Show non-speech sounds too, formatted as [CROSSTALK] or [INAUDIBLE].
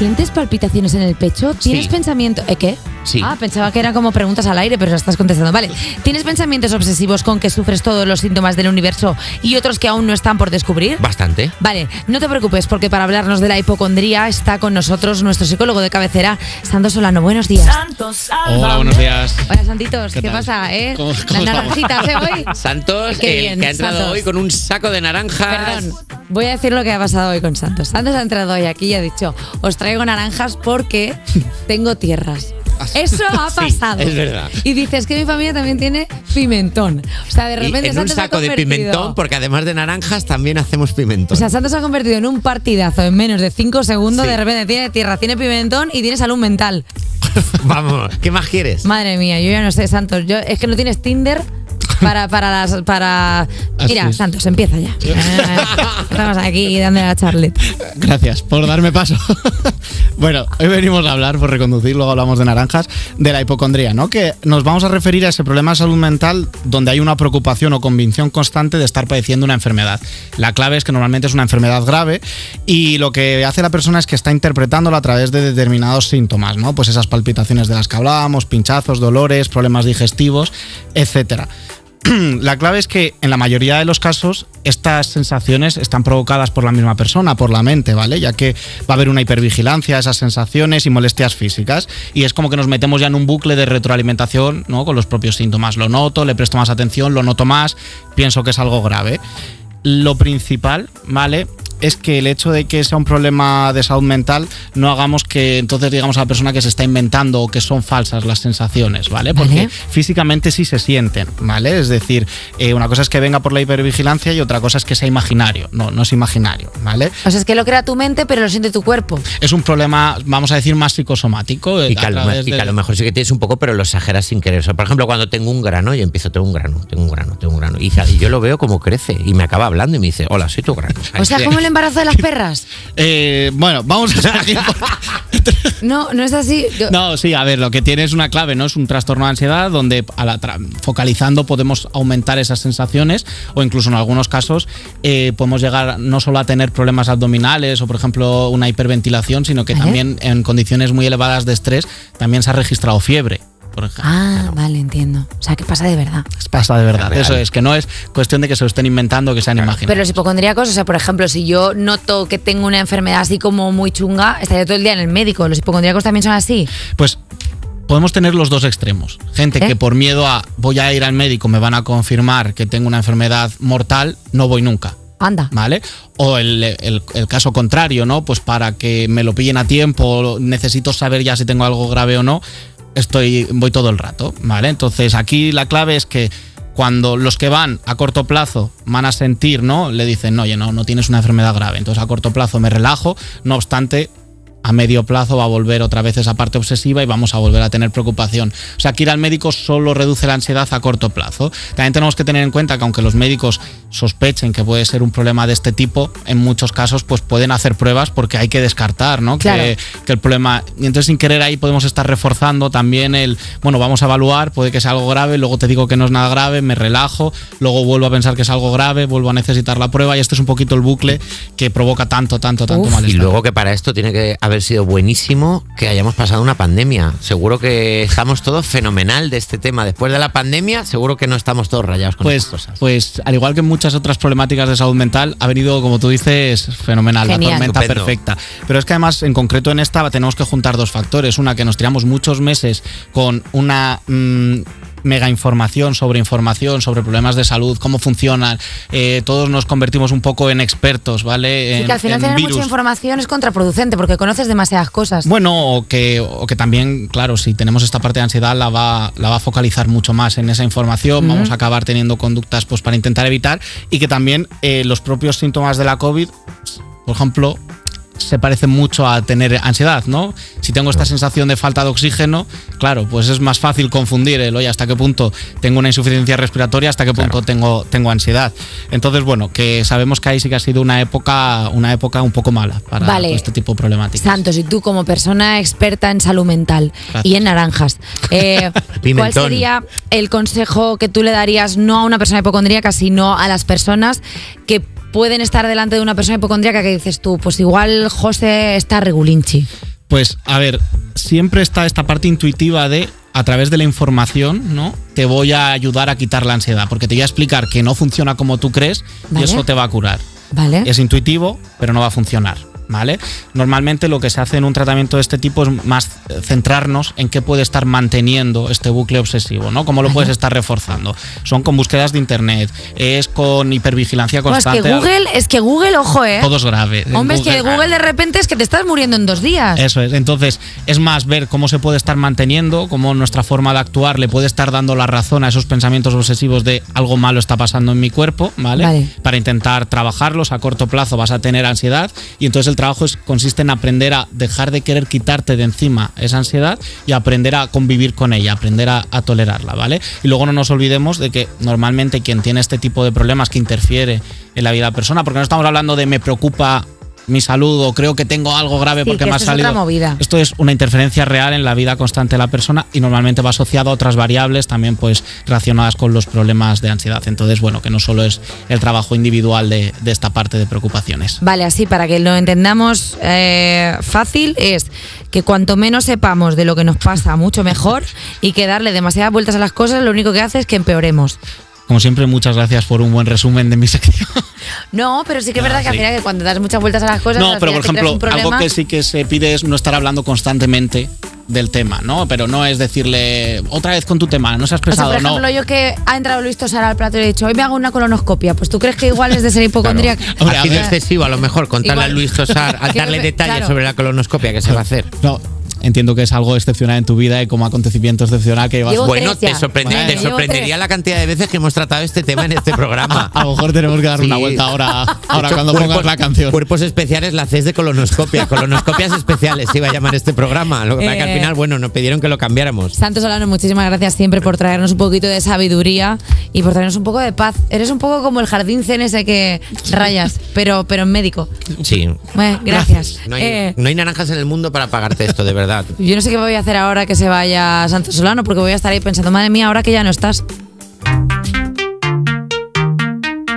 ¿Sientes palpitaciones en el pecho? ¿Tienes Sí. pensamiento? ¿Eh, qué? Sí. Ah, pensaba que eran como preguntas al aire, pero estás contestando. Vale. ¿Tienes pensamientos obsesivos con que sufres todos los síntomas del universo y otros que aún no están por descubrir? Bastante. Vale, no te preocupes porque para hablarnos de la hipocondría está con nosotros nuestro psicólogo de cabecera, Santos Solano. Buenos días. Hola, buenos días. Hola, Santitos. ¿Qué, pasa, eh? ¿Cómo- cómo naranjitas, ¿eh, hoy? [LAUGHS] Santos, Qué el bien, que ha entrado Santos. hoy con un saco de naranjas. Perdón, voy a decir lo que ha pasado hoy con Santos. Santos ha entrado hoy aquí y ha dicho, os traigo naranjas porque [LAUGHS] tengo tierras. Eso ha [LAUGHS] Sí, pasado. es verdad. Y dices que mi familia también tiene pimentón. O sea, de Y repente en un ha saco de pimentón, porque además de naranjas también hacemos pimentón. O sea, Santos se ha convertido en un partidazo en menos de 5 segundos. Sí. De repente tiene tierra, tiene pimentón y tiene salud mental. [LAUGHS] Vamos, ¿qué más quieres? Madre mía, yo ya no sé, Santos. Yo, es que no tienes Tinder para, para las. Para... Mira. Santos, empieza ya. Eh, Estamos aquí dándole la charleta. Gracias por darme paso. [LAUGHS] bueno, hoy venimos a hablar, por reconducir, luego hablamos de naranjas, de la hipocondría, ¿no? Que nos vamos a referir a ese problema de salud mental donde hay una preocupación o convicción constante de estar padeciendo una enfermedad. La clave es que normalmente es una enfermedad grave y lo que hace la persona es que está interpretándola a través de determinados síntomas, ¿no? Pues esas palpitaciones de las que hablábamos, pinchazos, dolores, problemas digestivos, etcétera. [CLEARS THROAT] la clave es que en la mayoría de los casos estas sensaciones están provocadas por la misma persona, por la mente, ¿vale? Ya que va a haber una hipervigilancia esas sensaciones y molestias físicas y es como que nos metemos ya en un bucle de retroalimentación, ¿no? Con los propios síntomas. Lo noto, le presto más atención, lo noto más, pienso que es algo grave. Lo principal, ¿vale? Es que el hecho de que sea un problema de salud mental no hagamos que entonces digamos a la persona que se está inventando o que son falsas las sensaciones, ¿vale? Porque Vale. físicamente sí se sienten, ¿vale? Es decir, eh, una cosa es que venga por la hipervigilancia y otra cosa es que sea imaginario. No, no es imaginario, ¿vale? O sea, es que lo crea tu mente, pero lo siente tu cuerpo. Es un problema, vamos a decir, más psicosomático. eh, Y que, a lo, través y que a de- lo mejor sí que tienes un poco, pero lo exageras sin querer. O sea, por ejemplo, cuando tengo un grano, yo empiezo, tengo un grano, tengo un grano, tengo un grano. Y, y yo lo veo como crece y me acaba hablando y me dice, hola, soy tu grano. O sea, como el embarazo de las perras. Eh, bueno, vamos a seguir. [LAUGHS] No, no es así. Yo- No, sí, a ver, lo que tiene es una clave, ¿no? Es un trastorno de ansiedad donde a la tra- focalizando podemos aumentar esas sensaciones o incluso en algunos casos eh, podemos llegar no solo a tener problemas abdominales o, por ejemplo, una hiperventilación, sino que Ajá. también en condiciones muy elevadas de estrés también se ha registrado fiebre. Por ejemplo. Ah, vale, entiendo. O sea, que pasa de verdad. Pasa de verdad. Real. Eso es, que no es cuestión de que se lo estén inventando o que sean imaginados. Pero los hipocondríacos, o sea, por ejemplo, si yo noto que tengo una enfermedad así como muy chunga, estaría todo el día en el médico. ¿Los hipocondríacos también son así? Pues podemos tener los dos extremos. Gente ¿Eh? que por miedo a voy a ir al médico, me van a confirmar que tengo una enfermedad mortal, no voy nunca. Anda. ¿Vale? O el, el- el caso contrario, ¿no? Pues para que me lo pillen a tiempo, necesito saber ya si tengo algo grave o no, estoy, voy todo el rato, ¿vale? Entonces aquí la clave es que cuando los que van a corto plazo van a sentir, ¿no? Le dicen, oye, no, no tienes una enfermedad grave. Entonces a corto plazo me relajo, no obstante, a medio plazo va a volver otra vez esa parte obsesiva y vamos a volver a tener preocupación. O sea, que ir al médico solo reduce la ansiedad a corto plazo. También tenemos que tener en cuenta que aunque los médicos sospechen que puede ser un problema de este tipo, en muchos casos pues pueden hacer pruebas porque hay que descartar, ¿no? Claro. Que, que el problema... Y entonces sin querer ahí podemos estar reforzando también el, bueno, vamos a evaluar, puede que sea algo grave, luego te digo que no es nada grave, me relajo, luego vuelvo a pensar que es algo grave, vuelvo a necesitar la prueba y este es un poquito el bucle que provoca tanto, tanto, tanto Uf. Y malestar. luego que para esto tiene que haber sido buenísimo que hayamos pasado una pandemia. Seguro que estamos todos fenomenal de este tema. Después de la pandemia, seguro que no estamos todos rayados con Pues, estas cosas. pues al igual que en muchas otras problemáticas de salud mental, ha venido, como tú dices, fenomenal, Genial. la tormenta Estupendo. perfecta. Pero es que además, en concreto en esta, tenemos que juntar dos factores. Una, que nos tiramos muchos meses con una mm, mega información sobre información, sobre problemas de salud, cómo funcionan. Eh, todos nos convertimos un poco en expertos, ¿vale? Y En, que al final en tener virus. mucha información es contraproducente porque conoces demasiadas cosas. Bueno, o que, o que también, claro, si tenemos esta parte de ansiedad, la va, la va a focalizar mucho más en esa información, vamos a acabar teniendo conductas pues, para intentar evitar y que también eh, los propios síntomas de la COVID, por ejemplo, se parecen mucho a tener ansiedad, ¿no? Si tengo esta sensación de falta de oxígeno, claro, pues es más fácil confundir el, oye, hasta qué punto tengo una insuficiencia respiratoria, hasta qué punto tengo, tengo ansiedad. Entonces, bueno, que sabemos que ahí sí que ha sido una época, una época un poco mala para Vale. todo este tipo de problemáticas. Santos, y tú como persona experta en salud mental Gracias. y en naranjas, eh, [LAUGHS] ¿cuál sería el consejo que tú le darías no a una persona hipocondríaca, sino a las personas que pueden estar delante de una persona hipocondríaca que dices tú, pues igual José está regulinchi? Pues, a ver, siempre está esta parte intuitiva de a través de la información, ¿no? Te voy a ayudar a quitar la ansiedad, porque te voy a explicar que no funciona como tú crees Vale. y eso te va a curar. Vale. Es intuitivo, pero no va a funcionar. ¿Vale? Normalmente lo que se hace en un tratamiento de este tipo es más eh, centrarnos en qué puede estar manteniendo este bucle obsesivo, ¿no? Cómo lo puedes estar reforzando. Son con búsquedas de internet, es con hipervigilancia No, es constante. que Google, es que Google, ojo, ¿eh? todo es grave. Hombre, es que Google de repente es que te estás muriendo en dos días. Eso es. Entonces, es más ver cómo se puede estar manteniendo, cómo nuestra forma de actuar le puede estar dando la razón a esos pensamientos obsesivos de algo malo está pasando en mi cuerpo, ¿vale? Vale. Para intentar trabajarlos a corto plazo vas a tener ansiedad y entonces el trabajo es, consiste en aprender a dejar de querer quitarte de encima esa ansiedad y aprender a convivir con ella, aprender a, tolerarla, ¿vale? Y luego no nos olvidemos de que normalmente quien tiene este tipo de problemas que interfiere en la vida de la persona, porque no estamos hablando de me preocupa mi salud o creo que tengo algo grave Sí, porque que me ha es salido. Esto es una interferencia real en la vida constante de la persona y normalmente va asociado a otras variables también pues relacionadas con los problemas de ansiedad. Entonces, bueno, que no solo es el trabajo individual de, de esta parte de preocupaciones. Vale, así para que lo entendamos eh, fácil es que cuanto menos sepamos de lo que nos pasa, mucho mejor y que darle demasiadas vueltas a las cosas lo único que hace es que empeoremos. Como siempre, muchas gracias por un buen resumen de mi [LAUGHS] sección. No, pero sí que es Ah, verdad que al sí. final que cuando das muchas vueltas a las cosas, No, al pero por final ejemplo, algo que sí que se pide es no estar hablando constantemente del tema, ¿no? Pero no es decirle otra vez con tu tema, no seas O sea, pesado, por ejemplo, no. yo que ha entrado Luis Tosar al plato y le he dicho, hoy me hago una colonoscopia, pues tú crees que igual es de ser hipocondríaca. Hombre, ha a sido excesivo a lo mejor contarle Igual. a Luis Tosar, [LAUGHS] al Que darle detalles claro. sobre la colonoscopia que se va a hacer. No, entiendo que es algo excepcional en tu vida y como acontecimiento excepcional que vas Llevo Bueno, te, sorprende- Bueno, te sorprendería tres. la cantidad de veces que hemos tratado este tema en este programa. [LAUGHS] A lo mejor tenemos que dar una vuelta ahora, [LAUGHS] ahora hecho, cuando pongas la canción. Cuerpos especiales la haces de colonoscopia. Colonoscopias especiales se iba a llamar este programa. Lo que pasa es que al Eh. final, bueno, nos pidieron que lo cambiáramos. Santos Solano, muchísimas gracias siempre por traernos un poquito de sabiduría y por traernos un poco de paz. Eres un poco como el jardín zen ese que rayas, pero, pero en médico. Sí. Bueno, gracias. No hay, Eh, no hay naranjas en el mundo para pagarte esto, de verdad. [LAUGHS] yo no sé qué voy a hacer ahora que se vaya Santos Solano, porque voy a estar ahí pensando, madre mía, ahora que ya no estás.